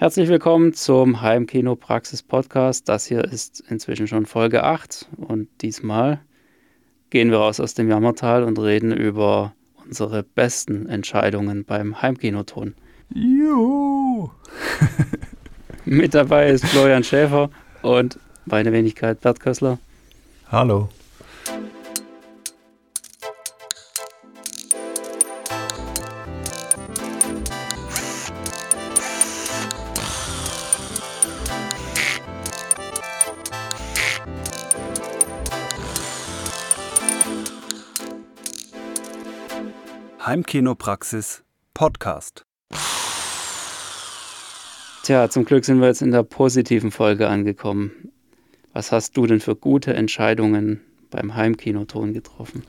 Herzlich willkommen zum Heimkino Praxis Podcast. Das hier ist inzwischen schon Folge 8 und diesmal gehen wir raus aus dem Jammertal und reden über unsere besten Entscheidungen beim Heimkinoton. Juhu! Mit dabei ist Florian Schäfer und meine Wenigkeit Bert Kössler. Hallo. Heimkinopraxis Podcast. Tja, zum Glück sind wir jetzt in der positiven Folge angekommen. Was hast du denn für gute Entscheidungen beim Heimkinoton getroffen?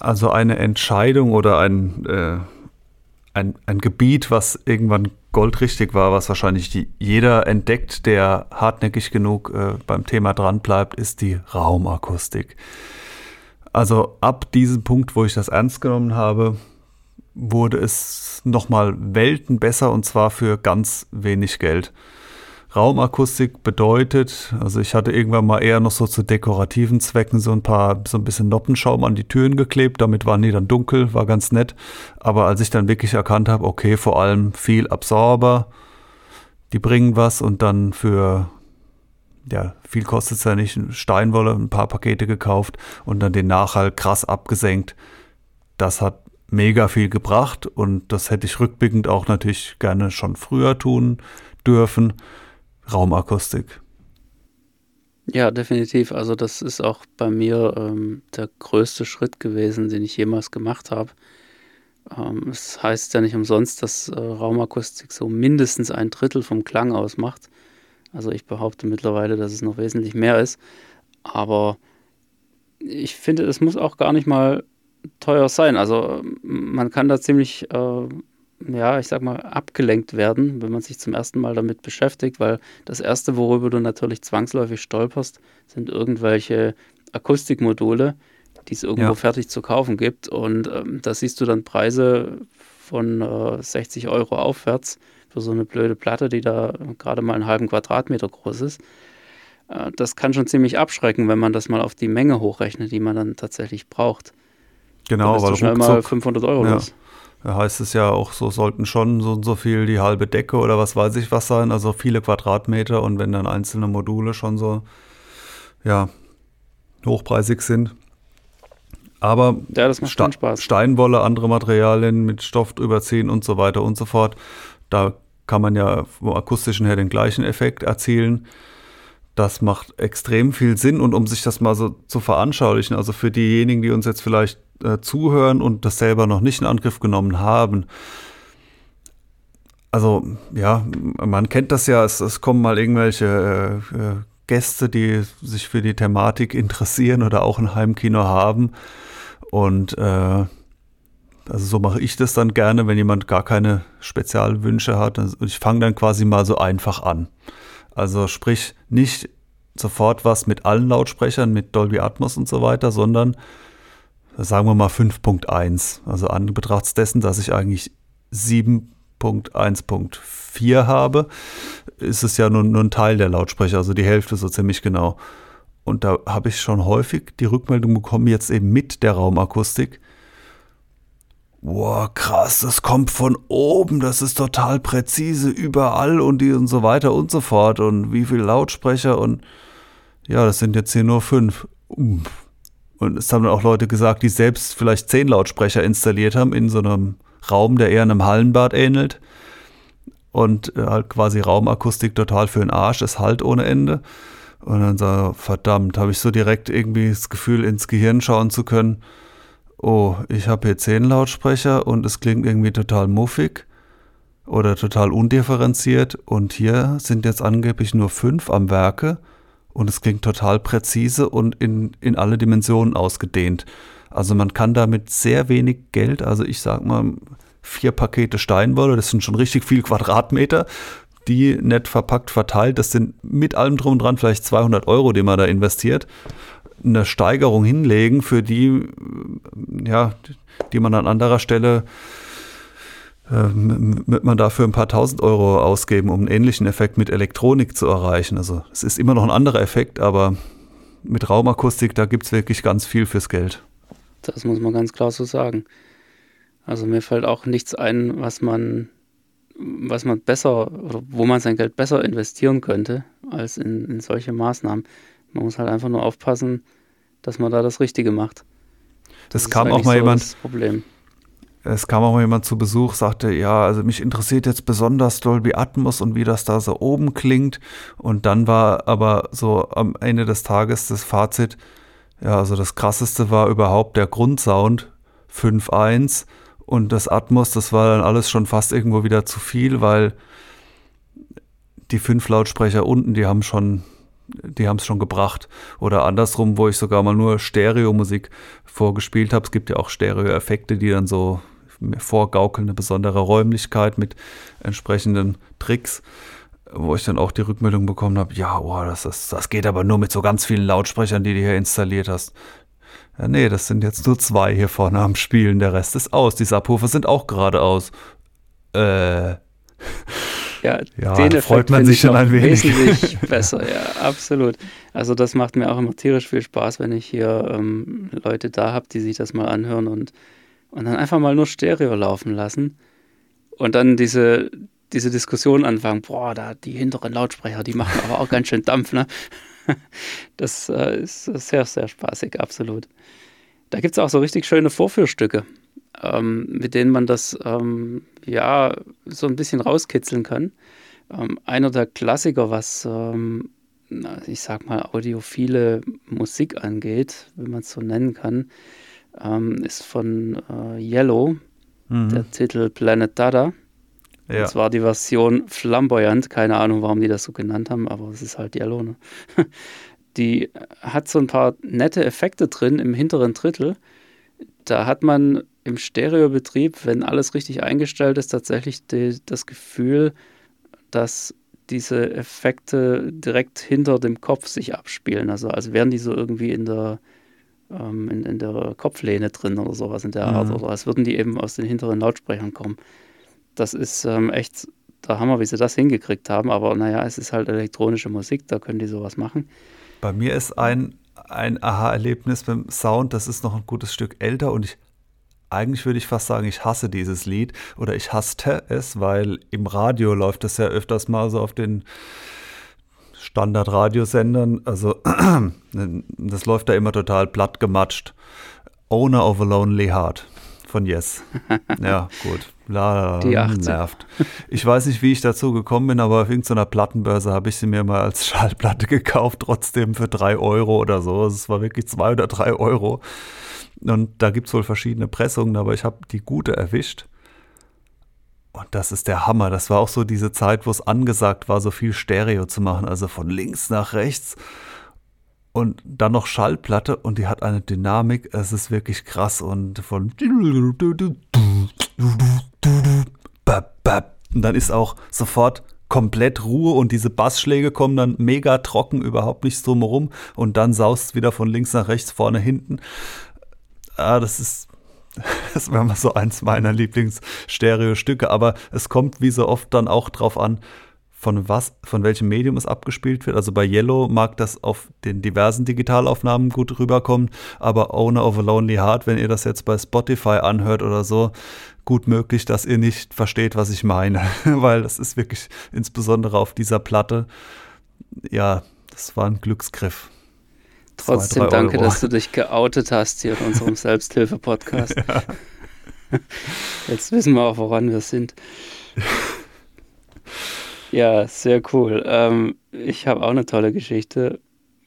Also eine Entscheidung oder ein, äh, ein, ein Gebiet, was irgendwann goldrichtig war, was wahrscheinlich die, jeder entdeckt, der hartnäckig genug äh, beim Thema dran bleibt, ist die Raumakustik. Also ab diesem Punkt, wo ich das ernst genommen habe, wurde es nochmal Welten besser und zwar für ganz wenig Geld. Raumakustik bedeutet, also ich hatte irgendwann mal eher noch so zu dekorativen Zwecken so ein paar, so ein bisschen Noppenschaum an die Türen geklebt, damit waren die dann dunkel, war ganz nett. Aber als ich dann wirklich erkannt habe, okay, vor allem viel Absorber, die bringen was und dann für, ja, viel kostet es ja nicht, Steinwolle, ein paar Pakete gekauft und dann den Nachhalt krass abgesenkt. Das hat mega viel gebracht und das hätte ich rückblickend auch natürlich gerne schon früher tun dürfen. Raumakustik. Ja, definitiv. Also das ist auch bei mir ähm, der größte Schritt gewesen, den ich jemals gemacht habe. Ähm, es heißt ja nicht umsonst, dass äh, Raumakustik so mindestens ein Drittel vom Klang ausmacht. Also ich behaupte mittlerweile, dass es noch wesentlich mehr ist. Aber ich finde, es muss auch gar nicht mal teuer sein. Also man kann da ziemlich, äh, ja, ich sag mal, abgelenkt werden, wenn man sich zum ersten Mal damit beschäftigt, weil das erste, worüber du natürlich zwangsläufig stolperst, sind irgendwelche Akustikmodule, die es irgendwo ja. fertig zu kaufen gibt. Und ähm, da siehst du dann Preise von äh, 60 Euro aufwärts für so eine blöde Platte, die da gerade mal einen halben Quadratmeter groß ist. Äh, das kann schon ziemlich abschrecken, wenn man das mal auf die Menge hochrechnet, die man dann tatsächlich braucht. Genau, weil schnell mal 500 Euro ja. Da heißt es ja auch, so sollten schon so und so viel die halbe Decke oder was weiß ich was sein, also viele Quadratmeter und wenn dann einzelne Module schon so, ja, hochpreisig sind. Aber ja, das macht Sta Spaß. Steinwolle, andere Materialien mit Stoff überziehen und so weiter und so fort, da kann man ja vom akustischen her den gleichen Effekt erzielen. Das macht extrem viel Sinn und um sich das mal so zu veranschaulichen, also für diejenigen, die uns jetzt vielleicht äh, zuhören und das selber noch nicht in Angriff genommen haben. Also ja, man kennt das ja, es, es kommen mal irgendwelche äh, äh Gäste, die sich für die Thematik interessieren oder auch ein Heimkino haben. Und äh, also so mache ich das dann gerne, wenn jemand gar keine Spezialwünsche hat. Und ich fange dann quasi mal so einfach an. Also sprich nicht sofort was mit allen Lautsprechern, mit Dolby Atmos und so weiter, sondern sagen wir mal 5.1. Also an Betracht dessen, dass ich eigentlich 7.1.4 habe, ist es ja nur, nur ein Teil der Lautsprecher, also die Hälfte so ziemlich genau. Und da habe ich schon häufig die Rückmeldung bekommen, jetzt eben mit der Raumakustik. Boah, krass, das kommt von oben, das ist total präzise überall und die und so weiter und so fort. Und wie viele Lautsprecher und ja, das sind jetzt hier nur fünf. Und es haben auch Leute gesagt, die selbst vielleicht zehn Lautsprecher installiert haben in so einem Raum, der eher einem Hallenbad ähnelt. Und äh, halt quasi Raumakustik total für den Arsch, es halt ohne Ende. Und dann so, verdammt, habe ich so direkt irgendwie das Gefühl, ins Gehirn schauen zu können. Oh, ich habe hier zehn Lautsprecher und es klingt irgendwie total muffig oder total undifferenziert. Und hier sind jetzt angeblich nur fünf am Werke und es klingt total präzise und in, in alle Dimensionen ausgedehnt. Also man kann damit sehr wenig Geld, also ich sag mal vier Pakete Steinwolle, das sind schon richtig viel Quadratmeter, die nett verpackt verteilt, das sind mit allem drum und dran vielleicht 200 Euro, die man da investiert, eine Steigerung hinlegen, für die, ja, die man an anderer Stelle wird man dafür ein paar tausend Euro ausgeben, um einen ähnlichen Effekt mit Elektronik zu erreichen. Also es ist immer noch ein anderer Effekt, aber mit Raumakustik, da gibt es wirklich ganz viel fürs Geld. Das muss man ganz klar so sagen. Also mir fällt auch nichts ein, was man, was man besser oder wo man sein Geld besser investieren könnte, als in, in solche Maßnahmen. Man muss halt einfach nur aufpassen, dass man da das Richtige macht. Das, das kam auch mal so jemand. Problem. Es kam auch mal jemand zu Besuch, sagte, ja, also mich interessiert jetzt besonders Dolby Atmos und wie das da so oben klingt. Und dann war aber so am Ende des Tages das Fazit, ja, also das krasseste war überhaupt der Grundsound 5.1 und das Atmos, das war dann alles schon fast irgendwo wieder zu viel, weil die fünf Lautsprecher unten, die haben schon die haben es schon gebracht. Oder andersrum, wo ich sogar mal nur Stereo-Musik vorgespielt habe. Es gibt ja auch Stereo-Effekte, die dann so vorgaukeln, eine besondere Räumlichkeit mit entsprechenden Tricks, wo ich dann auch die Rückmeldung bekommen habe, ja, oh, das, ist, das geht aber nur mit so ganz vielen Lautsprechern, die du hier installiert hast. Ja, nee, das sind jetzt nur zwei hier vorne am Spielen, der Rest ist aus. Die Subwoofer sind auch gerade aus. Äh. Ja, ja den freut man sich schon ein wenig. Wesentlich besser, ja, absolut. Also das macht mir auch immer tierisch viel Spaß, wenn ich hier ähm, Leute da habe, die sich das mal anhören und, und dann einfach mal nur Stereo laufen lassen und dann diese, diese Diskussion anfangen, boah, da die hinteren Lautsprecher, die machen aber auch ganz schön Dampf, ne? Das äh, ist sehr, sehr spaßig, absolut. Da gibt es auch so richtig schöne Vorführstücke ähm, mit denen man das ähm, ja so ein bisschen rauskitzeln kann. Ähm, einer der Klassiker, was ähm, ich sag mal audiophile Musik angeht, wenn man es so nennen kann, ähm, ist von äh, Yellow, mhm. der Titel Planet Dada. Ja. Das war die Version Flamboyant, keine Ahnung, warum die das so genannt haben, aber es ist halt Yellow. Ne? Die hat so ein paar nette Effekte drin im hinteren Drittel. Da hat man im Stereobetrieb, wenn alles richtig eingestellt ist, tatsächlich die, das Gefühl, dass diese Effekte direkt hinter dem Kopf sich abspielen. Also als wären die so irgendwie in der, ähm, in, in, der Kopflehne drin oder sowas in der Art. Mhm. Oder als würden die eben aus den hinteren Lautsprechern kommen. Das ist ähm, echt der Hammer, wie sie das hingekriegt haben. Aber naja, es ist halt elektronische Musik, da können die sowas machen. Bei mir ist ein, ein Aha-Erlebnis beim Sound, das ist noch ein gutes Stück älter und ich eigentlich würde ich fast sagen, ich hasse dieses Lied oder ich hasste es, weil im Radio läuft das ja öfters mal so auf den Standard-Radiosendern. Also das läuft da immer total platt gematscht. Owner of a Lonely Heart von Yes. Ja, gut. La, Die 18. nervt. Ich weiß nicht, wie ich dazu gekommen bin, aber auf irgendeiner Plattenbörse habe ich sie mir mal als Schallplatte gekauft, trotzdem für drei Euro oder so. Es war wirklich zwei oder drei Euro. Und da gibt es wohl verschiedene Pressungen, aber ich habe die gute erwischt. Und das ist der Hammer. Das war auch so diese Zeit, wo es angesagt war, so viel Stereo zu machen, also von links nach rechts. Und dann noch Schallplatte und die hat eine Dynamik, es ist wirklich krass. Und von. Und dann ist auch sofort komplett Ruhe und diese Bassschläge kommen dann mega trocken, überhaupt nichts drumherum. Und dann saust es wieder von links nach rechts, vorne, hinten ah, das ist, das wäre mal so eins meiner Lieblings-Stereo-Stücke, aber es kommt wie so oft dann auch drauf an, von was, von welchem Medium es abgespielt wird. Also bei Yellow mag das auf den diversen Digitalaufnahmen gut rüberkommen, aber Owner of a Lonely Heart, wenn ihr das jetzt bei Spotify anhört oder so, gut möglich, dass ihr nicht versteht, was ich meine, weil das ist wirklich insbesondere auf dieser Platte, ja, das war ein Glücksgriff. Trotzdem danke, Euro. dass du dich geoutet hast hier in unserem Selbsthilfe-Podcast. Ja. Jetzt wissen wir auch, woran wir sind. Ja, sehr cool. Ähm, ich habe auch eine tolle Geschichte.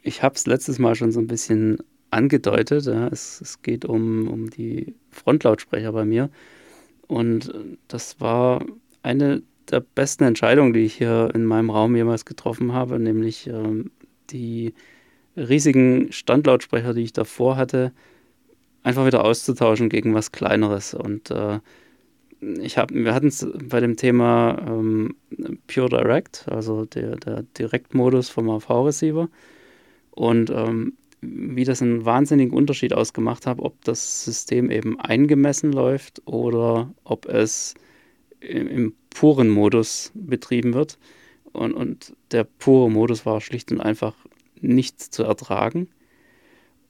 Ich habe es letztes Mal schon so ein bisschen angedeutet. Ja. Es, es, geht um, um die Frontlautsprecher bei mir. Und das war eine der besten Entscheidungen, die ich hier in meinem Raum jemals getroffen habe, nämlich ähm, die riesigen Standlautsprecher, die ich davor hatte, einfach wieder auszutauschen gegen was Kleineres. Und äh, ich hab, wir hatten es bei dem Thema ähm, Pure Direct, also der, der Direktmodus vom AV-Receiver. Und ähm, wie das einen wahnsinnigen Unterschied ausgemacht hat, ob das System eben eingemessen läuft oder ob es im, im puren Modus betrieben wird. Und, und der pure Modus war schlicht und einfach nicht zu ertragen.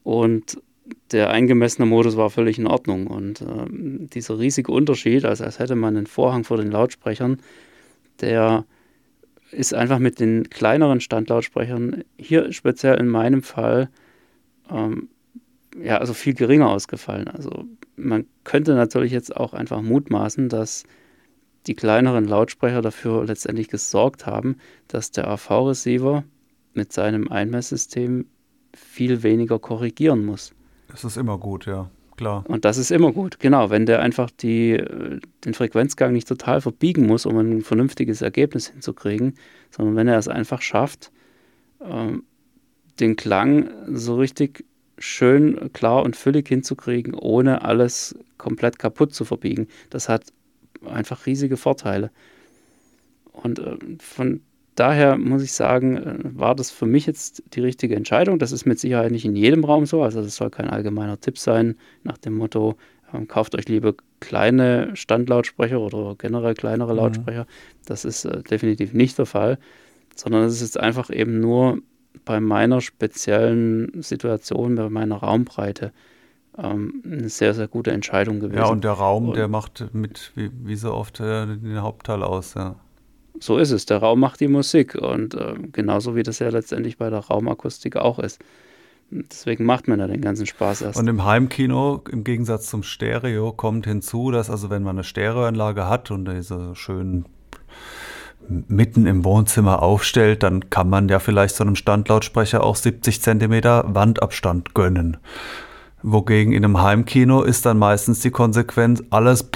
Und der eingemessene Modus war völlig in Ordnung. Und äh, dieser riesige Unterschied, also als hätte man einen Vorhang vor den Lautsprechern, der ist einfach mit den kleineren Standlautsprechern hier speziell in meinem Fall ähm, ja also viel geringer ausgefallen. Also man könnte natürlich jetzt auch einfach mutmaßen, dass die kleineren Lautsprecher dafür letztendlich gesorgt haben, dass der AV-Receiver mit seinem Einmesssystem viel weniger korrigieren muss. Das ist immer gut, ja, klar. Und das ist immer gut, genau. Wenn der einfach die, den Frequenzgang nicht total verbiegen muss, um ein vernünftiges Ergebnis hinzukriegen, sondern wenn er es einfach schafft, ähm, den Klang so richtig schön klar und füllig hinzukriegen, ohne alles komplett kaputt zu verbiegen. Das hat einfach riesige Vorteile. Und äh, von daher muss ich sagen, äh, war das für mich jetzt die richtige Entscheidung. Das ist mit Sicherheit nicht in jedem Raum so. Also das soll kein allgemeiner Tipp sein nach dem Motto, ähm, kauft euch lieber kleine Standlautsprecher oder generell kleinere mhm. Lautsprecher. Das ist äh, definitiv nicht der Fall, sondern es ist jetzt einfach eben nur bei meiner speziellen Situation, bei meiner Raumbreite ähm, eine sehr, sehr gute Entscheidung gewesen. Ja, und der Raum, und, der macht mit, wie, wie so oft, äh, den Hauptteil aus, ja. So ist es. Der Raum macht die Musik und äh, genauso wie das ja letztendlich bei der Raumakustik auch ist. Deswegen macht man da den ganzen Spaß erst. Und im Heimkino, im Gegensatz zum Stereo, kommt hinzu, dass also wenn man eine Stereoanlage hat und diese schönen mitten im Wohnzimmer aufstellt, dann kann man ja vielleicht so einem Standlautsprecher auch 70 Zentimeter Wandabstand gönnen. Wogegen in einem Heimkino ist dann meistens die Konsequenz, alles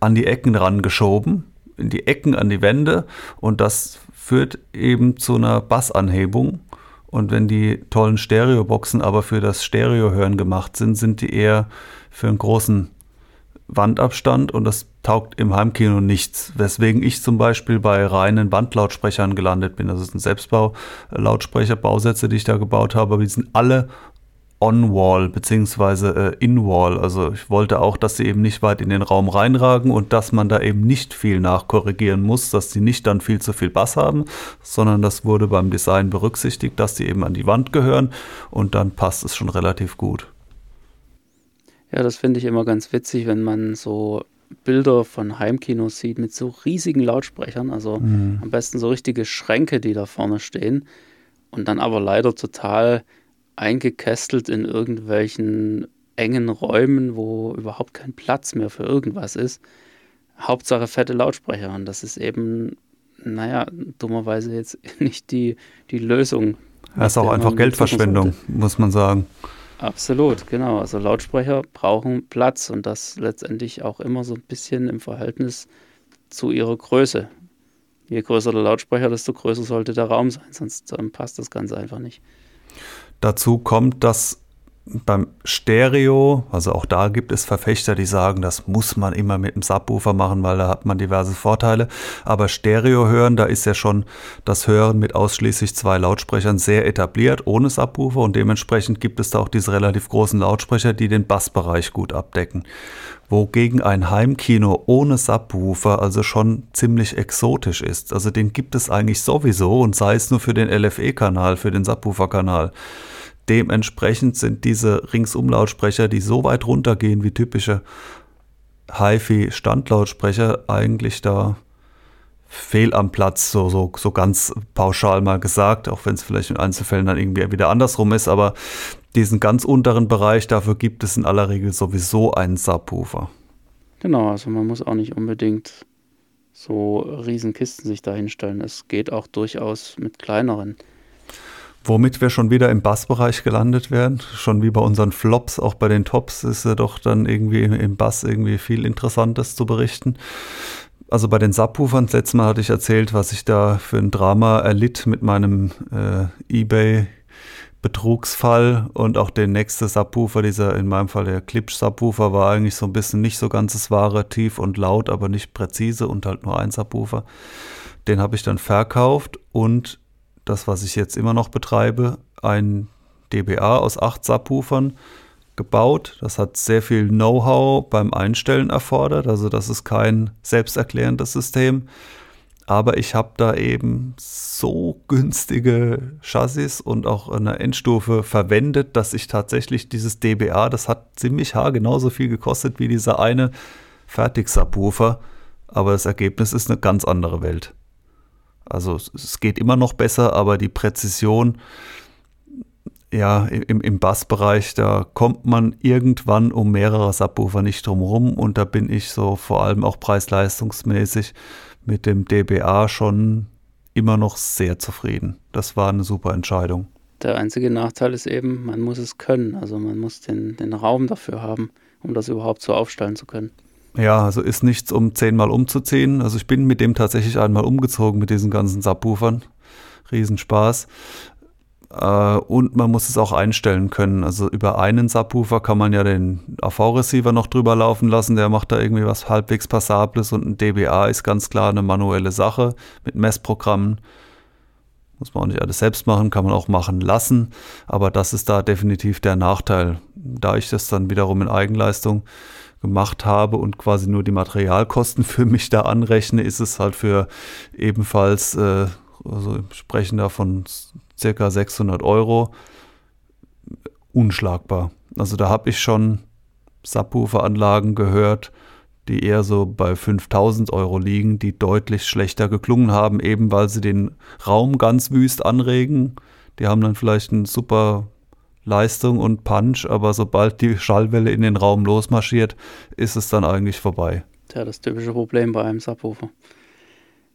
an die Ecken rangeschoben, in die Ecken, an die Wände und das führt eben zu einer Bassanhebung. Und wenn die tollen Stereoboxen aber für das Stereohören gemacht sind, sind die eher für einen großen Wandabstand und das taugt im Heimkino nichts. Weswegen ich zum Beispiel bei reinen Wandlautsprechern gelandet bin. Das ist ein Selbstbau-Lautsprecher, Bausätze, die ich da gebaut habe, aber die sind alle On-Wall beziehungsweise äh, In-Wall. Also ich wollte auch, dass sie eben nicht weit in den Raum reinragen und dass man da eben nicht viel nachkorrigieren muss, dass sie nicht dann viel zu viel Bass haben, sondern das wurde beim Design berücksichtigt, dass sie eben an die Wand gehören und dann passt es schon relativ gut. Ja, das finde ich immer ganz witzig, wenn man so Bilder von Heimkinos sieht mit so riesigen Lautsprechern, also mhm. am besten so richtige Schränke, die da vorne stehen und dann aber leider total eingekästelt in irgendwelchen engen Räumen, wo überhaupt kein Platz mehr für irgendwas ist. Hauptsache fette Lautsprecher und das ist eben, naja, dummerweise jetzt nicht die, die Lösung. Das ist auch einfach Geldverschwendung, muss man sagen. Absolut, genau. Also Lautsprecher brauchen Platz und das letztendlich auch immer so ein bisschen im Verhältnis zu ihrer Größe. Je größer der Lautsprecher, desto größer sollte der Raum sein, sonst ähm, passt das Ganze einfach nicht. Dazu kommt, dass beim Stereo, also auch da gibt es Verfechter, die sagen, das muss man immer mit einem Subwoofer machen, weil da hat man diverse Vorteile. Aber Stereo hören, da ist ja schon das Hören mit ausschließlich zwei Lautsprechern sehr etabliert, ohne Subwoofer und dementsprechend gibt es da auch diese relativ großen Lautsprecher, die den Bassbereich gut abdecken. Wogegen ein Heimkino ohne Subwoofer also schon ziemlich exotisch ist. Also den gibt es eigentlich sowieso und sei es nur für den LFE-Kanal, für den Subwoofer-Kanal. Dementsprechend sind diese Ringsumlautsprecher, die so weit runtergehen wie typische HiFi-Standlautsprecher, eigentlich da fehl am Platz, so, so, so ganz pauschal mal gesagt, auch wenn es vielleicht in Einzelfällen dann irgendwie wieder andersrum ist, aber diesen ganz unteren Bereich, dafür gibt es in aller Regel sowieso einen Subwoofer. Genau, also man muss auch nicht unbedingt so Riesenkisten sich da hinstellen. Es geht auch durchaus mit kleineren. Womit wir schon wieder im Bassbereich gelandet werden, schon wie bei unseren Flops, auch bei den Tops ist ja doch dann irgendwie im Bass irgendwie viel Interessantes zu berichten. Also bei den Subwoofern, das letzte Mal hatte ich erzählt, was ich da für ein Drama erlitt mit meinem äh, eBay Betrugsfall und auch der nächste Subwoofer, dieser in meinem Fall der Klipsch Subwoofer, war eigentlich so ein bisschen nicht so ganzes wahre, tief und laut, aber nicht präzise und halt nur ein Subwoofer. Den habe ich dann verkauft und das, was ich jetzt immer noch betreibe, ein DBA aus acht Subwoofern, gebaut. Das hat sehr viel Know-how beim Einstellen erfordert. Also das ist kein selbsterklärendes System. Aber ich habe da eben so günstige Chassis und auch eine Endstufe verwendet, dass ich tatsächlich dieses DBA, das hat ziemlich haar genauso viel gekostet wie dieser eine Fertig-Subwoofer. Aber das Ergebnis ist eine ganz andere Welt. Also es geht immer noch besser, aber die Präzision, ja, im, im Bassbereich, da kommt man irgendwann um mehrere Subwoofer nicht drum rum und da bin ich so vor allem auch preis-leistungsmäßig mit dem DBA schon immer noch sehr zufrieden. Das war eine super Entscheidung. Der einzige Nachteil ist eben, man muss es können. Also man muss den, den Raum dafür haben, um das überhaupt so aufstellen zu können. Ja, also ist nichts, um zehnmal umzuziehen. Also ich bin mit dem tatsächlich einmal umgezogen mit diesen ganzen Subwoofern. Riesenspaß. Äh, und man muss es auch einstellen können. Also über einen Subwoofer kann man ja den AV-Receiver noch drüber laufen lassen. Der macht da irgendwie was halbwegs Passables und ein DBA ist ganz klar eine manuelle Sache mit Messprogrammen. Muss man auch nicht alles selbst machen, kann man auch machen lassen. Aber das ist da definitiv der Nachteil. Da ich das dann wiederum in Eigenleistung gemacht habe und quasi nur die Materialkosten für mich da anrechne, ist es halt für ebenfalls, äh, also sprechen da von circa 600 Euro, unschlagbar. Also da habe ich schon Subwoofer-Anlagen gehört, die eher so bei 5000 Euro liegen, die deutlich schlechter geklungen haben, eben weil sie den Raum ganz wüst anregen. Die haben dann vielleicht einen super Leistung und Punch, aber sobald die Schallwelle in den Raum losmarschiert, ist es dann eigentlich vorbei. Tja, das typische Problem bei einem Subwoofer.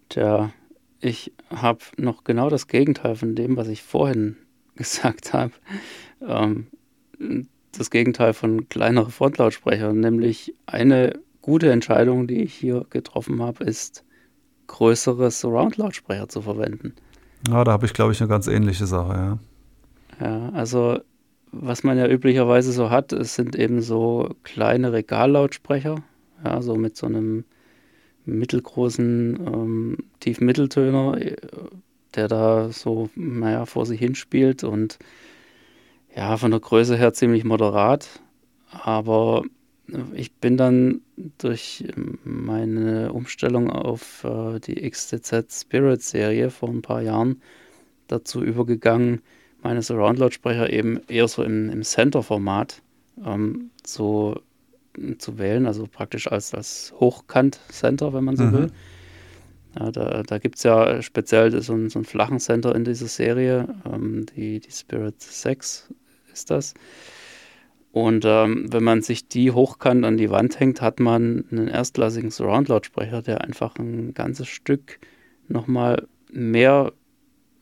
Tja, ich habe noch genau das Gegenteil von dem, was ich vorhin gesagt habe. Ähm, das Gegenteil von kleineren Frontlautsprechern, nämlich eine gute Entscheidung, die ich hier getroffen habe, ist, größere Surround-Lautsprecher zu verwenden. Ja, da habe ich, glaube ich, eine ganz ähnliche Sache, ja. Ja, also was man ja üblicherweise so hat, es sind eben so kleine Regallautsprecher, ja, so mit so einem mittelgroßen ähm, Tiefmitteltöner, äh, der da so, naja, vor sich hinspielt und ja, von der Größe her ziemlich moderat. Aber ich bin dann durch meine Umstellung auf äh, die XTZ Spirit Serie vor ein paar Jahren dazu übergegangen, meine Surround-Lautsprecher eben eher so im, im Center-Format ähm, zu, zu wählen, also praktisch als, als Hochkant-Center, wenn man so mhm. will. Ja, da da gibt es ja speziell so einen, so einen flachen Center in dieser Serie, ähm, die, die Spirit 6 ist das. Und ähm, wenn man sich die hochkant an die Wand hängt, hat man einen erstklassigen Surround-Lautsprecher, der einfach ein ganzes Stück nochmal mehr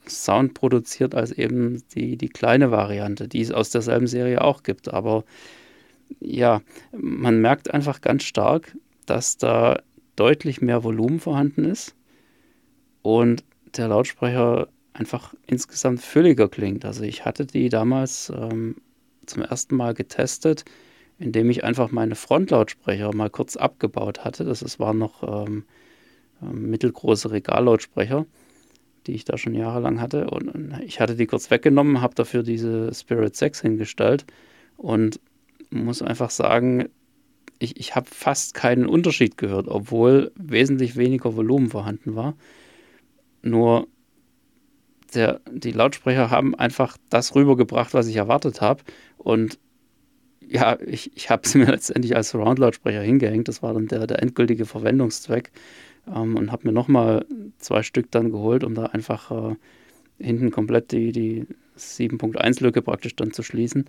Sound produziert als eben die, die kleine Variante, die es aus derselben Serie auch gibt. Aber ja, man merkt einfach ganz stark, dass da deutlich mehr Volumen vorhanden ist und der Lautsprecher einfach insgesamt fülliger klingt. Also ich hatte die damals ähm, zum ersten Mal getestet, indem ich einfach meine Frontlautsprecher mal kurz abgebaut hatte. Das, waren noch ähm, ähm mittelgroße Regallautsprecher die ich da schon jahrelang hatte. Und ich hatte die kurz weggenommen, habe dafür diese Spirit 6 hingestellt und muss einfach sagen, ich, ich habe fast keinen Unterschied gehört, obwohl wesentlich weniger Volumen vorhanden war. Nur der, die Lautsprecher haben einfach das rübergebracht, was ich erwartet habe. Und ja, ich, ich habe sie mir letztendlich als Surround-Lautsprecher hingehängt. Das war dann der, der endgültige Verwendungszweck ähm, und habe mir nochmal zwei Stück dann geholt, um da einfach äh, hinten komplett die, die 7.1-Lücke praktisch dann zu schließen.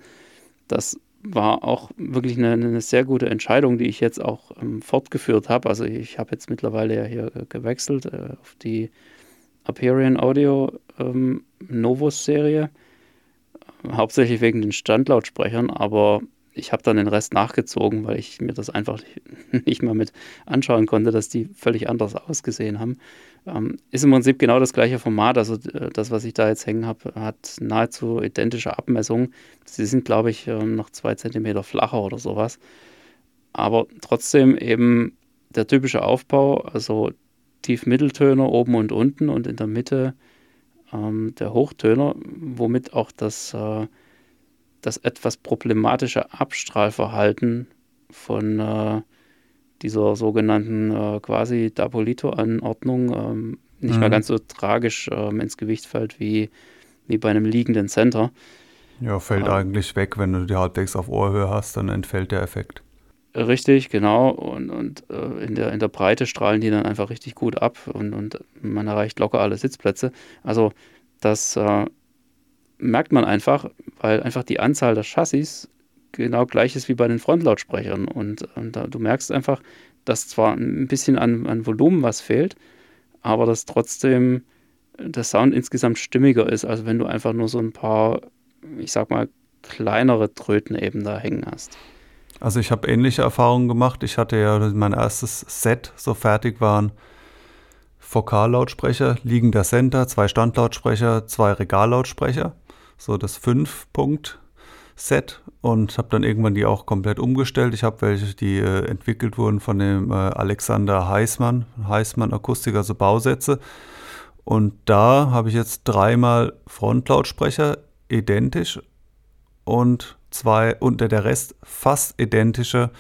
Das war auch wirklich eine, eine, sehr gute Entscheidung, die ich jetzt auch ähm, fortgeführt habe. Also ich habe jetzt mittlerweile ja hier gewechselt äh, auf die Aperion Audio ähm, Novus Serie, hauptsächlich wegen den Standlautsprechern, aber ich habe dann den Rest nachgezogen, weil ich mir das einfach nicht mal mit anschauen konnte, dass die völlig anders ausgesehen haben. Ähm, ist im Prinzip genau das gleiche Format. Also äh, das, was ich da jetzt hängen habe, hat nahezu identische Abmessungen. Sie sind, glaube ich, äh, noch zwei Zentimeter flacher oder sowas. Aber trotzdem eben der typische Aufbau, also Tief-Mitteltöner oben und unten und in der Mitte ähm, der Hochtöner, womit auch das äh, das etwas problematische Abstrahlverhalten von äh, dieser sogenannten äh, quasi Dapolito-Anordnung ähm, nicht mhm. mehr ganz so tragisch ähm, ins Gewicht fällt wie, wie bei einem liegenden Center. Ja, fällt ähm, eigentlich weg, wenn du die halbwegs auf Ohrhöhe hast, dann entfällt der Effekt. Richtig, genau. Und, und äh, in, der, in der Breite strahlen die dann einfach richtig gut ab und, und man erreicht locker alle Sitzplätze. Also das äh, merkt man einfach, weil einfach die Anzahl der Chassis genau gleich ist wie bei den Frontlautsprechern. Und, und du merkst einfach, dass zwar ein bisschen an, an Volumen was fehlt, aber dass trotzdem der Sound insgesamt stimmiger ist, als wenn du einfach nur so ein paar, ich sag mal, kleinere Tröten eben da hängen hast. Also ich habe ähnliche Erfahrungen gemacht. Ich hatte ja mein erstes Set, so fertig waren Vokallautsprecher, liegender Center, zwei Standlautsprecher, zwei Regallautsprecher. So das Fünf-Punkt-Set und habe dann irgendwann die auch komplett umgestellt. Ich habe welche, die äh, entwickelt wurden von dem äh, Alexander Heißmann, Heißmann Akustiker, so Bausätze. Und da habe ich jetzt dreimal Frontlautsprecher identisch und zwei und der Rest fast identische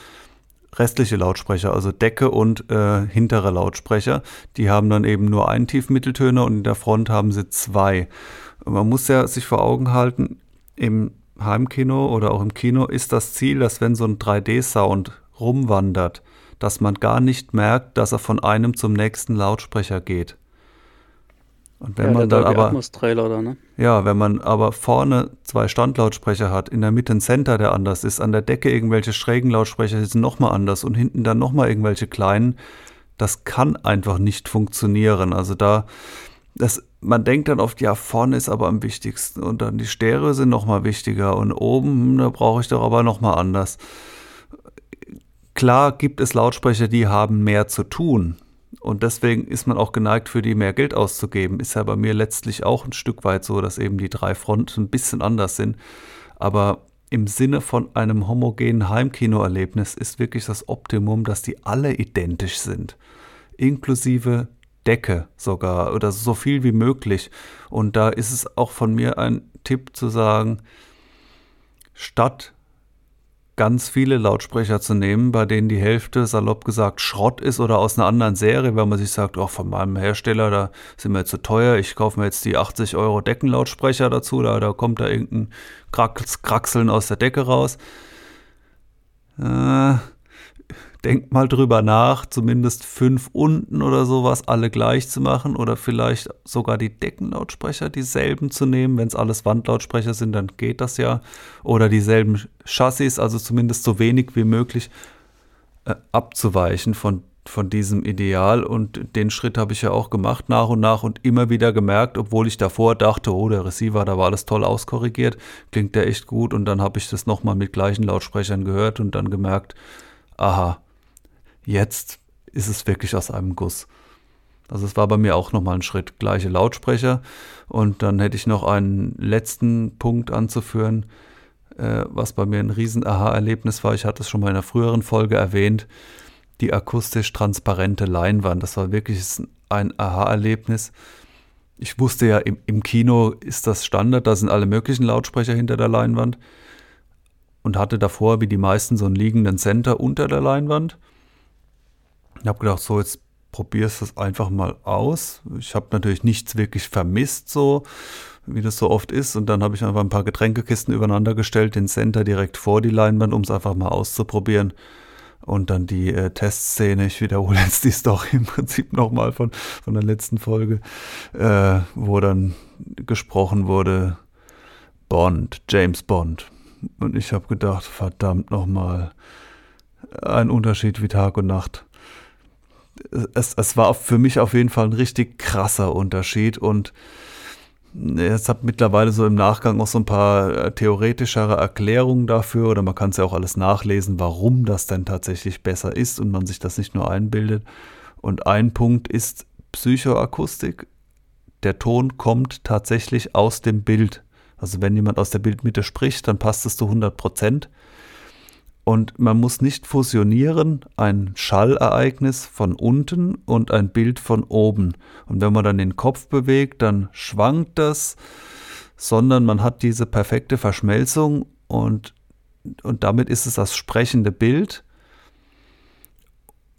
restliche Lautsprecher, also Decke und äh, hintere Lautsprecher. Die haben dann eben nur einen Tiefmitteltöner und in der Front haben sie zwei. Man muss ja sich vor Augen halten, im Heimkino oder auch im Kino ist das Ziel, dass wenn so ein 3D-Sound rumwandert, dass man gar nicht merkt, dass er von einem zum nächsten Lautsprecher geht. Und wenn ja, man dann aber da, ne? ja, wenn man aber vorne zwei Standlautsprecher hat, in der Mitte ein Center, der anders ist, an der Decke irgendwelche schrägen Lautsprecher sind nochmal anders und hinten dann nochmal irgendwelche kleinen, das kann einfach nicht funktionieren. Also da, das, man denkt dann oft, ja, vorne ist aber am wichtigsten und dann die Stereo sind nochmal wichtiger und oben, hm, da brauche ich doch aber nochmal anders. Klar gibt es Lautsprecher, die haben mehr zu tun. Und deswegen ist man auch geneigt, für die mehr Geld auszugeben. Ist ja bei mir letztlich auch ein Stück weit so, dass eben die drei Fronten ein bisschen anders sind. Aber im Sinne von einem homogenen Heimkinoerlebnis ist wirklich das Optimum, dass die alle identisch sind. Inklusive Decke sogar oder so viel wie möglich. Und da ist es auch von mir ein Tipp zu sagen, statt ganz viele Lautsprecher zu nehmen, bei denen die Hälfte salopp gesagt Schrott ist oder aus einer anderen Serie, weil man sich sagt, oh, von meinem Hersteller, da sind wir zu teuer, ich kaufe mir jetzt die 80 Euro Deckenlautsprecher dazu, da, da kommt da irgendein Kraxeln aus der Decke raus. Äh, denkt mal drüber nach, zumindest fünf unten oder sowas alle gleich zu machen oder vielleicht sogar die Deckenlautsprecher dieselben zu nehmen. Wenn es alles Wandlautsprecher sind, dann geht das ja. Oder dieselben Chassis, also zumindest so wenig wie möglich äh, abzuweichen von, von diesem Ideal. Und den Schritt habe ich ja auch gemacht nach und nach und immer wieder gemerkt, obwohl ich davor dachte, oh, der Receiver, da war alles toll auskorrigiert, klingt der echt gut. Und dann habe ich das nochmal mit gleichen Lautsprechern gehört und dann gemerkt, aha, Jetzt ist es wirklich aus einem Guss. Also es war bei mir auch nochmal ein Schritt. Gleiche Lautsprecher. Und dann hätte ich noch einen letzten Punkt anzuführen, äh, was bei mir ein riesen Aha-Erlebnis war. Ich hatte es schon mal in einer früheren Folge erwähnt. Die akustisch transparente Leinwand. Das war wirklich ein Aha-Erlebnis. Ich wusste ja, im, im Kino ist das Standard, da sind alle möglichen Lautsprecher hinter der Leinwand. Und hatte davor, wie die meisten, so einen liegenden Center unter der Leinwand. Ich habe gedacht, so jetzt probierst du es einfach mal aus. Ich habe natürlich nichts wirklich vermisst, so wie das so oft ist. Und dann habe ich einfach ein paar Getränkekisten übereinander gestellt, den Center direkt vor die Leinwand, um es einfach mal auszuprobieren. Und dann die äh, Testszene, ich wiederhole jetzt die Story im Prinzip nochmal von, von der letzten Folge, äh, wo dann gesprochen wurde, Bond, James Bond. Und ich habe gedacht, verdammt nochmal, ein Unterschied wie Tag und Nacht es, es war für mich auf jeden Fall ein richtig krasser Unterschied und es hat mittlerweile so im Nachgang auch so ein paar äh, theoretischere Erklärungen dafür oder man kann es ja auch alles nachlesen, warum das denn tatsächlich besser ist und man sich das nicht nur einbildet. Und ein Punkt ist Psychoakustik. Der Ton kommt tatsächlich aus dem Bild. Also wenn jemand aus der Bildmitte spricht, dann passt es zu 100 Prozent. Und man muss nicht fusionieren, ein Schallereignis von unten und ein Bild von oben. Und wenn man dann den Kopf bewegt, dann schwankt das, sondern man hat diese perfekte Verschmelzung und, und damit ist es das sprechende Bild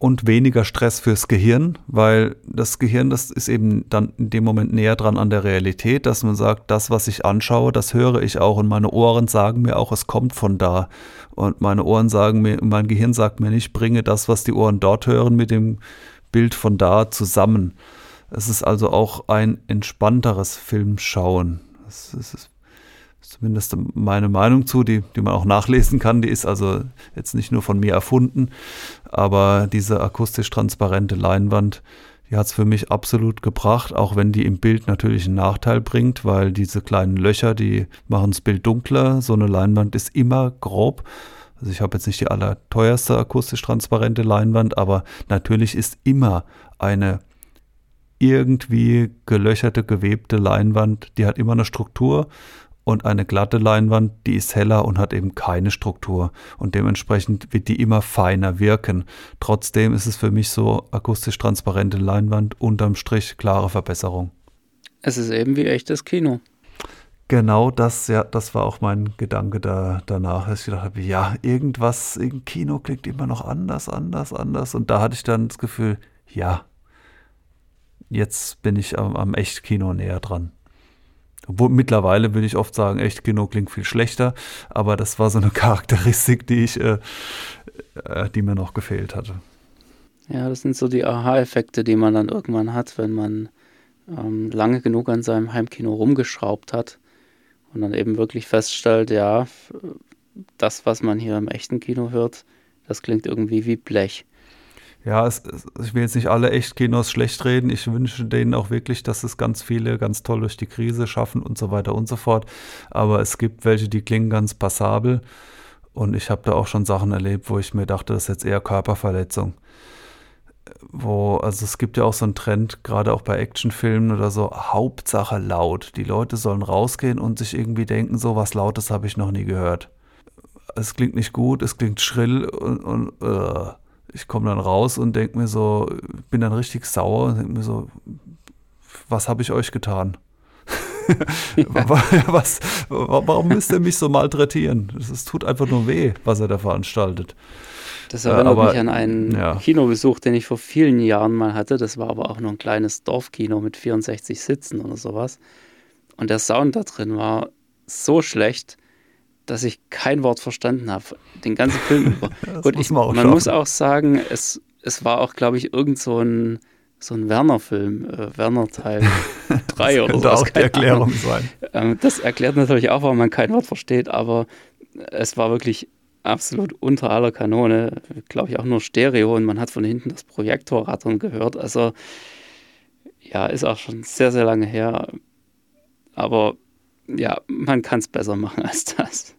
und weniger Stress fürs Gehirn, weil das Gehirn, das ist eben dann in dem Moment näher dran an der Realität, dass man sagt, das, was ich anschaue, das höre ich auch und meine Ohren sagen mir auch, es kommt von da. Und meine Ohren sagen mir, mein Gehirn sagt mir nicht, bringe das, was die Ohren dort hören, mit dem Bild von da zusammen. Es ist also auch ein entspannteres Filmschauen. Es ist zumindest meine Meinung zu, die, die man auch nachlesen kann. Die ist also jetzt nicht nur von mir erfunden, aber diese akustisch transparente Leinwand, die hat es für mich absolut gebracht, auch wenn die im Bild natürlich einen Nachteil bringt, weil diese kleinen Löcher, die machen das Bild dunkler. So eine Leinwand ist immer grob. Also ich habe jetzt nicht die allerteuerste akustisch transparente Leinwand, aber natürlich ist immer eine irgendwie gelöcherte, gewebte Leinwand, die hat immer eine Struktur und eine glatte Leinwand, die ist heller und hat eben keine Struktur und dementsprechend wird die immer feiner wirken. Trotzdem ist es für mich so akustisch transparente Leinwand unterm Strich klare Verbesserung. Es ist eben wie echtes Kino. Genau das, ja, das war auch mein Gedanke da, danach, dass ich gedacht habe, ja, irgendwas im Kino klingt immer noch anders, anders, anders. Und da hatte ich dann das Gefühl, ja, jetzt bin ich am, am Echtkino näher dran. Obwohl mittlerweile würde ich oft sagen, echt Kino klingt viel schlechter, aber das war so eine Charakteristik, die ich, äh, äh, die mir noch gefehlt hatte. Ja, das sind so die Aha-Effekte, die man dann irgendwann hat, wenn man ähm, lange genug an seinem Heimkino rumgeschraubt hat und dann eben wirklich feststellt, ja, das, was man hier im echten Kino hört, das klingt irgendwie wie Blech ja, es, ich will jetzt nicht alle Echtkinos schlecht reden. Ich wünsche denen auch wirklich, dass es ganz viele ganz toll durch die Krise schaffen und so weiter und so fort. Aber es gibt welche, die klingen ganz passabel. Und ich habe da auch schon Sachen erlebt, wo ich mir dachte, das ist jetzt eher Körperverletzung. Wo, also es gibt ja auch so einen Trend, gerade auch bei Actionfilmen oder so, Hauptsache laut. Die Leute sollen rausgehen und sich irgendwie denken, so was Lautes habe ich noch nie gehört. Es klingt nicht gut, es klingt schrill und, und uh ich komme dann raus und denke mir so, bin dann richtig sauer und denke mir so, was habe ich euch getan? was, warum müsst ihr mich so malträtieren? Es tut einfach nur weh, was er da veranstaltet. Das erinnert äh, aber, mich an einen ja. Kinobesuch, den ich vor vielen Jahren mal hatte. Das war aber auch nur ein kleines Dorfkino mit 64 Sitzen oder sowas. Und der Sound da drin war so schlecht, dass ich kein Wort verstanden habe, den ganzen Film über. Gut, ich, man schaffen. muss auch sagen, es, es war auch, glaube ich, irgend so ein, so ein Werner-Film, äh, Werner Teil 3 oder so. Das auch die Erklärung Ahnung. sein. Ähm, das erklärt natürlich auch, warum man kein Wort versteht, aber es war wirklich absolut unter aller Kanone, glaube ich auch nur Stereo und man hat von hinten das Projektor rattern gehört. Also ja, ist auch schon sehr, sehr lange her. Aber ja, man kann es besser machen als das.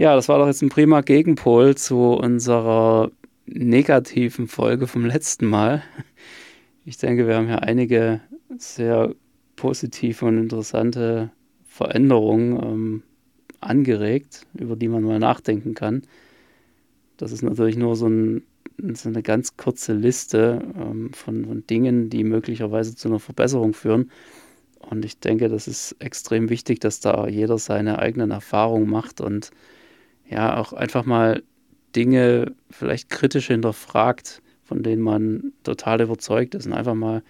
Ja, das war doch jetzt ein prima Gegenpol zu unserer negativen Folge vom letzten Mal. Ich denke, wir haben hier einige sehr positive und interessante Veränderungen ähm, angeregt, über die man mal nachdenken kann. Das ist natürlich nur so, ein, so eine ganz kurze Liste ähm, von, von Dingen, die möglicherweise zu einer Verbesserung führen. Und ich denke, das ist extrem wichtig, dass da jeder seine eigenen Erfahrungen macht und ja, auch einfach mal Dinge vielleicht kritisch hinterfragt, von denen man total überzeugt ist und einfach mal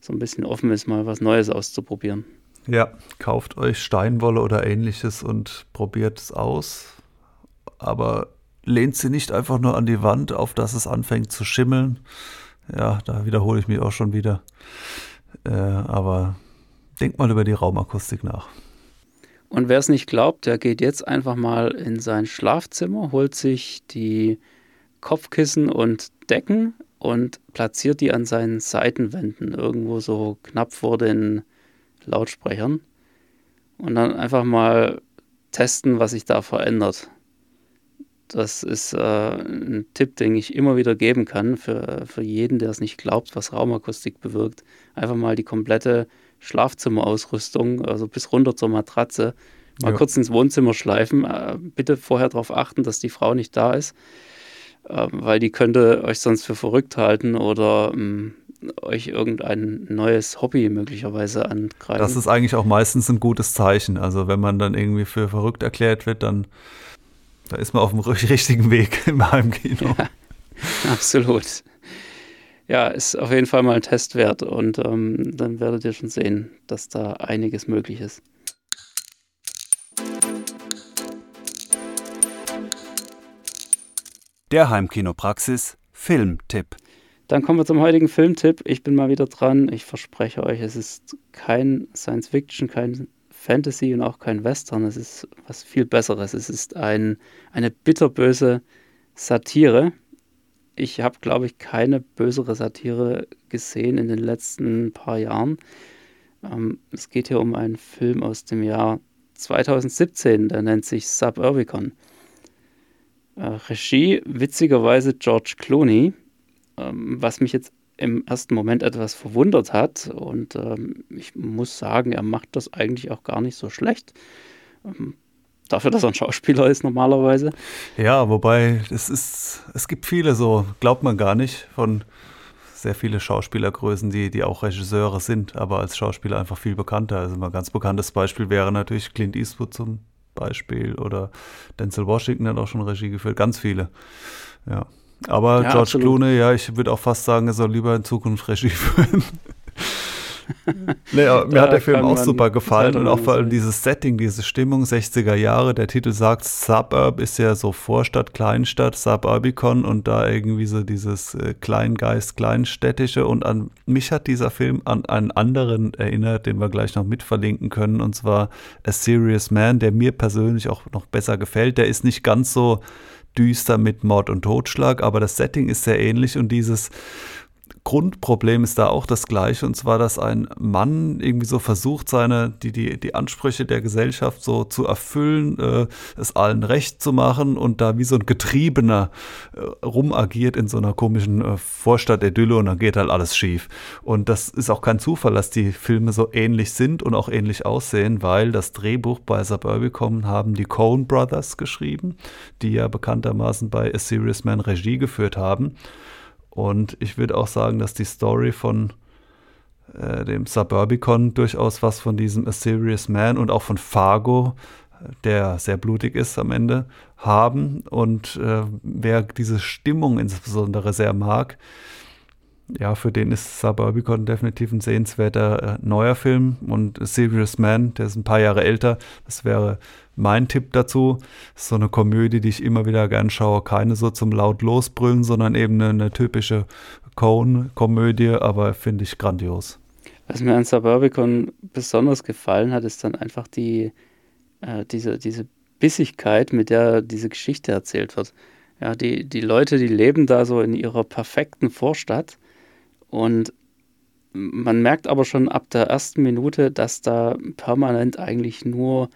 so ein bisschen offen ist, mal was Neues auszuprobieren. Ja, kauft euch Steinwolle oder ähnliches und probiert es aus. Aber lehnt sie nicht einfach nur an die Wand, auf dass es anfängt zu schimmeln. Ja, da wiederhole ich mich auch schon wieder. Äh, aber Denk mal über die Raumakustik nach. Und wer es nicht glaubt, der geht jetzt einfach mal in sein Schlafzimmer, holt sich die Kopfkissen und Decken und platziert die an seinen Seitenwänden, irgendwo so knapp vor den Lautsprechern. Und dann einfach mal testen, was sich da verändert. Das ist äh, ein Tipp, den ich immer wieder geben kann für, für jeden, der es nicht glaubt, was Raumakustik bewirkt. Einfach mal die komplette Schlafzimmerausrüstung, also bis runter zur Matratze, mal ja. kurz ins Wohnzimmer schleifen. Äh, bitte vorher darauf achten, dass die Frau nicht da ist. äh, weil die könnte euch sonst für verrückt halten oder ähm, euch irgendein neues Hobby möglicherweise angreifen. Das ist eigentlich auch meistens ein gutes Zeichen. Also wenn man dann irgendwie für verrückt erklärt wird, dann da ist man auf dem richtigen Weg im Heimkino. Ja, absolut. Ja, ist auf jeden Fall mal ein Test wert und ähm, dann werdet ihr schon sehen, dass da einiges möglich ist. Der Heimkinopraxis Filmtipp. Dann kommen wir zum heutigen Filmtipp. Ich bin mal wieder dran. Ich verspreche euch, es ist kein Science Fiction, kein Fantasy und auch kein Western. Es ist was viel Besseres. Es ist ein, eine bitterböse Satire. Ich habe, glaube ich, keine bösere Satire gesehen in den letzten paar Jahren. Ähm, es geht hier um einen Film aus dem Jahr 2017, der nennt sich Suburbicon. Äh, Regie, witzigerweise George Clooney ähm, was mich jetzt im ersten Moment etwas verwundert hat. Und ähm, ich muss sagen, er macht das eigentlich auch gar nicht so schlecht. Dafür, dass er ein Schauspieler ist normalerweise. Ja, wobei es ist, es gibt viele so, glaubt man gar nicht, von sehr viele Schauspielergrößen, die, die auch Regisseure sind, aber als Schauspieler einfach viel bekannter. Also ein ganz bekanntes Beispiel wäre natürlich Clint Eastwood zum Beispiel oder Denzel Washington hat auch schon Regie geführt, ganz viele. Ja. Aber ja, George absolut. Clooney, ja, ich würde auch fast sagen, er soll lieber in Zukunft Regie führen. nee, mir hat der Film auch super gefallen und auch vor allem dieses Setting, diese Stimmung 60er Jahre. Der Titel sagt, Suburb ist ja so Vorstadt, Kleinstadt, Suburbicon und da irgendwie so dieses äh, Kleingeist, Kleinstädtische. Und an mich hat dieser Film an einen anderen erinnert, den wir gleich noch mitverlinken können, und zwar A Serious Man, der mir persönlich auch noch besser gefällt. Der ist nicht ganz so düster mit Mord und Totschlag, aber das Setting ist sehr ähnlich und dieses Grundproblem ist da auch das gleiche, und zwar, dass ein Mann irgendwie so versucht, seine, die, die, die Ansprüche der Gesellschaft so zu erfüllen, äh, es allen recht zu machen und da wie so ein Getriebener äh, rumagiert in so einer komischen äh, Vorstadt-Idylle und dann geht halt alles schief. Und das ist auch kein Zufall, dass die Filme so ähnlich sind und auch ähnlich aussehen, weil das Drehbuch bei Suburbicon haben die Coen Brothers geschrieben, die ja bekanntermaßen bei A Serious Man Regie geführt haben. Und ich würde auch sagen, dass die Story von äh, dem Suburbicon durchaus was von diesem A Serious Man und auch von Fargo, der sehr blutig ist am Ende, haben. Und äh, wer diese Stimmung insbesondere sehr mag, ja, für den ist Suburbicon definitiv ein sehenswerter äh, neuer Film und A Serious Man, der ist ein paar Jahre älter. Das wäre mein Tipp dazu. Ist so eine Komödie, die ich immer wieder gern schaue. Keine so zum laut losbrüllen, sondern eben eine, eine typische Cone-Komödie, aber finde ich grandios. Was mir an Suburbicon besonders gefallen hat, ist dann einfach die, äh, diese, diese Bissigkeit, mit der diese Geschichte erzählt wird. Ja, die, die Leute, die leben da so in ihrer perfekten Vorstadt und man merkt aber schon ab der ersten Minute, dass da permanent eigentlich nur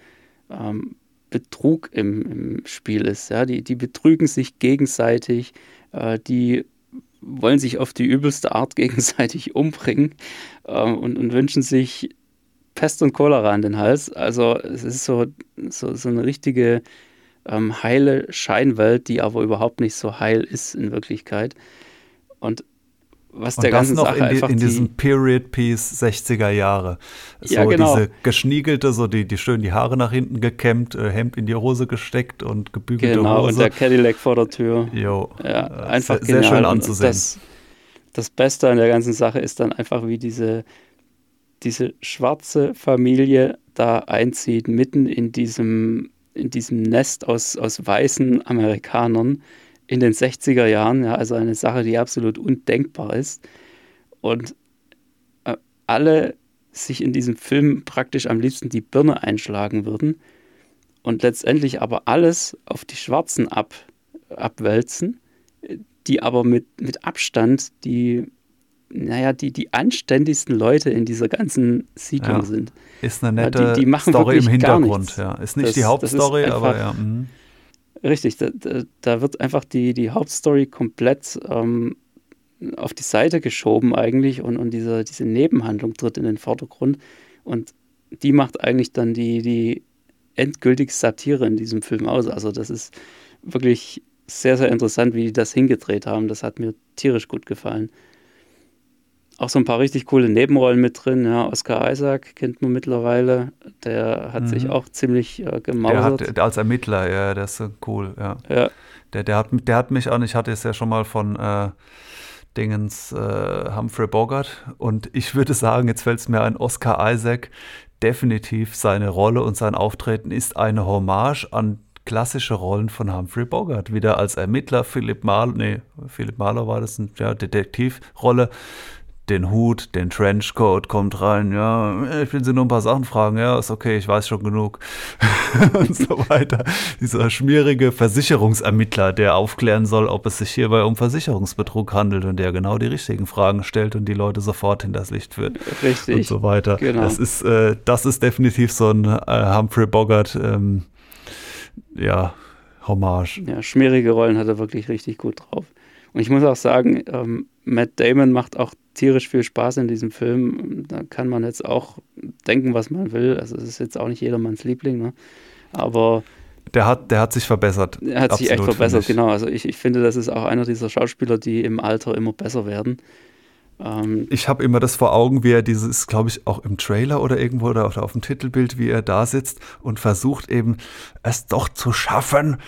ähm, Betrug im, im, Spiel ist. Ja? Die, die betrügen sich gegenseitig, äh, die wollen sich auf die übelste Art gegenseitig umbringen äh, und, und, wünschen sich Pest und Cholera an den Hals. Also es ist so, so, so eine richtige ähm, heile Scheinwelt, die aber überhaupt nicht so heil ist in Wirklichkeit. Und was und der ganzen noch Sache in, die, einfach in diesem Period Piece 60er Jahre. So ja, genau. diese geschniegelte, so die, die schön die Haare nach hinten gekämmt, äh, Hemd in die Hose gesteckt und gebügelte genau, Hose. Genau, und der Cadillac vor der Tür. Jo. Ja, einfach sehr, sehr schön anzusehen. Das, das Beste an der ganzen Sache ist dann einfach, wie diese, diese schwarze Familie da einzieht, mitten in diesem, in diesem Nest aus, aus weißen Amerikanern in den 60er Jahren, ja, also eine Sache, die absolut undenkbar ist. Und äh, alle sich in diesem Film praktisch am liebsten die Birne einschlagen würden und letztendlich aber alles auf die Schwarzen ab, abwälzen, die aber mit, mit Abstand die, naja, die, die anständigsten Leute in dieser ganzen Siedlung ja, sind. Ist eine nette ja, die, die Story im Hintergrund, ja. Ist nicht das, die Hauptstory, aber ja. Mh. Richtig, da, da, wird einfach die, die Hauptstory komplett ähm, auf die Seite geschoben eigentlich und, und diese, diese Nebenhandlung tritt in den Vordergrund und die macht eigentlich dann die, die endgültige Satire in diesem Film aus. Also das ist wirklich sehr, sehr interessant, wie die das hingedreht haben. Das hat mir tierisch gut gefallen. Auch so ein paar richtig coole Nebenrollen mit drin. Ja, Oscar Isaac kennt man mittlerweile. Der hat mhm. sich auch ziemlich äh, gemausert. Der hat, als Ermittler, ja, der ist cool, ja. ja. Der, der, hat, der hat mich an, ich hatte es ja schon mal von äh, Dingens äh, Humphrey Bogart und ich würde sagen, jetzt fällt es mir ein, Oscar Isaac, definitiv seine Rolle und sein Auftreten ist eine Hommage an klassische Rollen von Humphrey Bogart. Wieder als Ermittler, Philipp Marlowe, nee, Philipp Marlowe war das, eine ja, Detektivrolle den Hut, den Trenchcoat, kommt rein, ja, ich will Sie nur ein paar Sachen fragen, ja, ist okay, ich weiß schon genug und so weiter. Dieser schmierige Versicherungsermittler, der aufklären soll, ob es sich hierbei um Versicherungsbetrug handelt und der genau die richtigen Fragen stellt und die Leute sofort in das Licht führt. Richtig. Und so weiter. Genau. Das ist, äh, das ist definitiv so ein äh, Humphrey Bogart, ähm, ja, Hommage. Ja, schmierige Rollen hat er wirklich richtig gut drauf. Und ich muss auch sagen, ähm, Matt Damon macht auch tierisch viel Spaß in diesem Film. Da kann man jetzt auch denken, was man will. Also es ist jetzt auch nicht jedermanns Liebling, ne? aber der hat, der hat sich verbessert. Er hat Absolut, sich echt verbessert, genau. Also ich, ich finde, das ist auch einer dieser Schauspieler, die im Alter immer besser werden. Ähm ich habe immer das vor Augen, wie er dieses, glaube ich, auch im Trailer oder irgendwo oder auf dem Titelbild, wie er da sitzt und versucht eben es doch zu schaffen.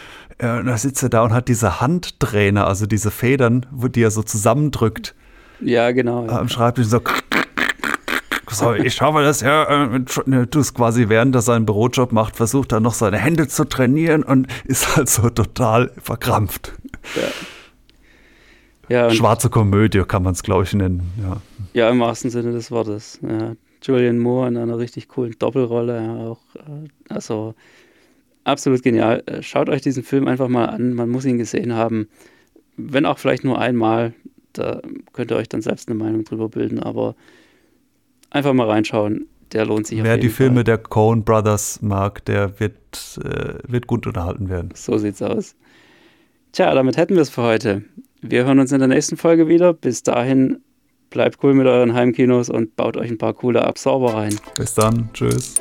Äh, und da sitzt er da und hat diese Handtrainer, also diese Federn, die er so zusammendrückt. Ja, genau. Ja. Am Schreibtisch so. So, ich habe das ja, äh, ne, du es quasi während er seinen Bürojob macht, versucht dann noch seine Hände zu trainieren und ist halt so total verkrampft. Ja. Ja, Schwarze Komödie kann man es, glaube ich, nennen. Ja. ja, im wahrsten Sinne des Wortes. Ja. Julian Moore in einer richtig coolen Doppelrolle. Auch, äh, also absolut genial. Äh, schaut euch diesen Film einfach mal an. Man muss ihn gesehen haben. Wenn auch vielleicht nur einmal. Da könnt ihr euch dann selbst eine Meinung drüber bilden. Aber einfach mal reinschauen. Der lohnt sich Wer die Fall. Filme der Coen Brothers mag, der wird, äh, wird gut unterhalten werden. So sieht's aus. Tja, damit hätten wir es für heute. Wir hören uns in der nächsten Folge wieder. Bis dahin bleibt cool mit euren Heimkinos und baut euch ein paar coole Absorber rein. Bis dann. Tschüss.